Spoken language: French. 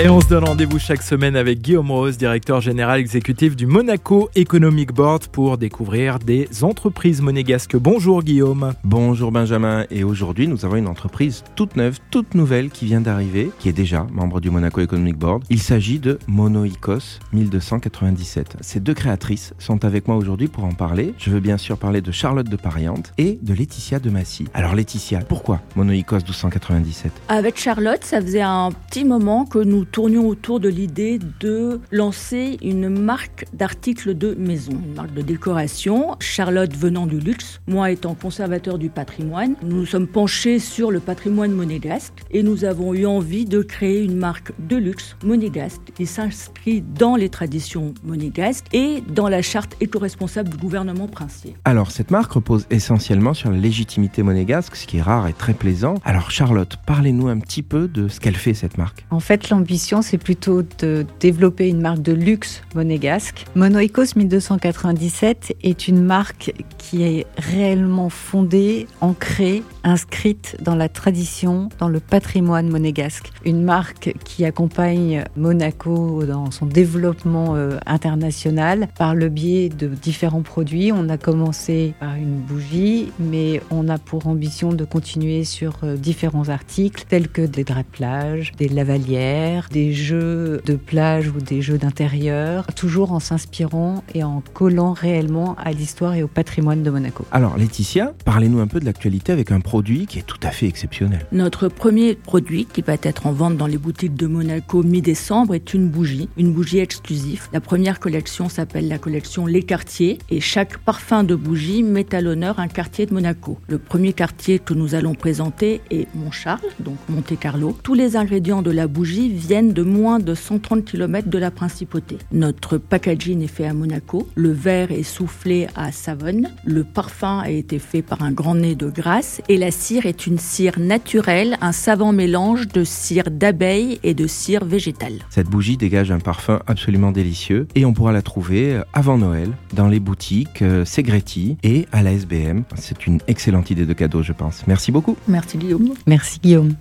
Et on se donne rendez-vous chaque semaine avec Guillaume Rose, directeur général exécutif du Monaco Economic Board pour découvrir des entreprises monégasques. Bonjour Guillaume. Bonjour Benjamin. Et aujourd'hui, nous avons une entreprise toute neuve, toute nouvelle qui vient d'arriver, qui est déjà membre du Monaco Economic Board. Il s'agit de Monoicos 1297. Ces deux créatrices sont avec moi aujourd'hui pour en parler. Je veux bien sûr parler de Charlotte de Pariante et de Laetitia de Massy. Alors Laetitia, pourquoi Monoicos 1297 Avec Charlotte, ça faisait un petit moment que nous tournions autour de l'idée de lancer une marque d'articles de maison, une marque de décoration. Charlotte venant du luxe, moi étant conservateur du patrimoine, nous nous sommes penchés sur le patrimoine monégasque et nous avons eu envie de créer une marque de luxe monégasque qui s'inscrit dans les traditions monégasques et dans la charte éco-responsable du gouvernement princier. Alors cette marque repose essentiellement sur la légitimité monégasque, ce qui est rare et très plaisant. Alors Charlotte, parlez-nous un petit peu de ce qu'elle fait cette marque. En fait, l'ambition, c'est plutôt de développer une marque de luxe monégasque. Monoicos 1297 est une marque qui est réellement fondée, ancrée, inscrite dans la tradition, dans le patrimoine monégasque. Une marque qui accompagne Monaco dans son développement euh, international par le biais de différents produits. On a commencé par une bougie, mais on a pour ambition de continuer sur euh, différents articles tels que des draps de plage, des lavalières, des jeux de plage ou des jeux d'intérieur, toujours en s'inspirant et en collant réellement à l'histoire et au patrimoine de Monaco. Alors Laetitia, parlez-nous un peu de l'actualité avec un produit qui est tout à fait exceptionnel. Notre premier produit qui va être en vente dans les boutiques de Monaco mi-décembre est une bougie, une bougie exclusive. La première collection s'appelle la collection Les Quartiers et chaque parfum de bougie met à l'honneur un quartier de Monaco. Le premier quartier que nous allons présenter est Montcharles, donc Monte Carlo. Tous les ingrédients de la bougie viennent de moins de 130 km de la principauté. Notre packaging est fait à Monaco, le verre est soufflé à Savonne, le parfum a été fait par un grand nez de Grasse et la cire est une cire naturelle, un savant mélange de cire d'abeille et de cire végétale. Cette bougie dégage un parfum absolument délicieux et on pourra la trouver avant Noël dans les boutiques euh, Segretti et à la SBM. C'est une excellente idée de cadeau, je pense. Merci beaucoup. Merci Guillaume. Merci Guillaume.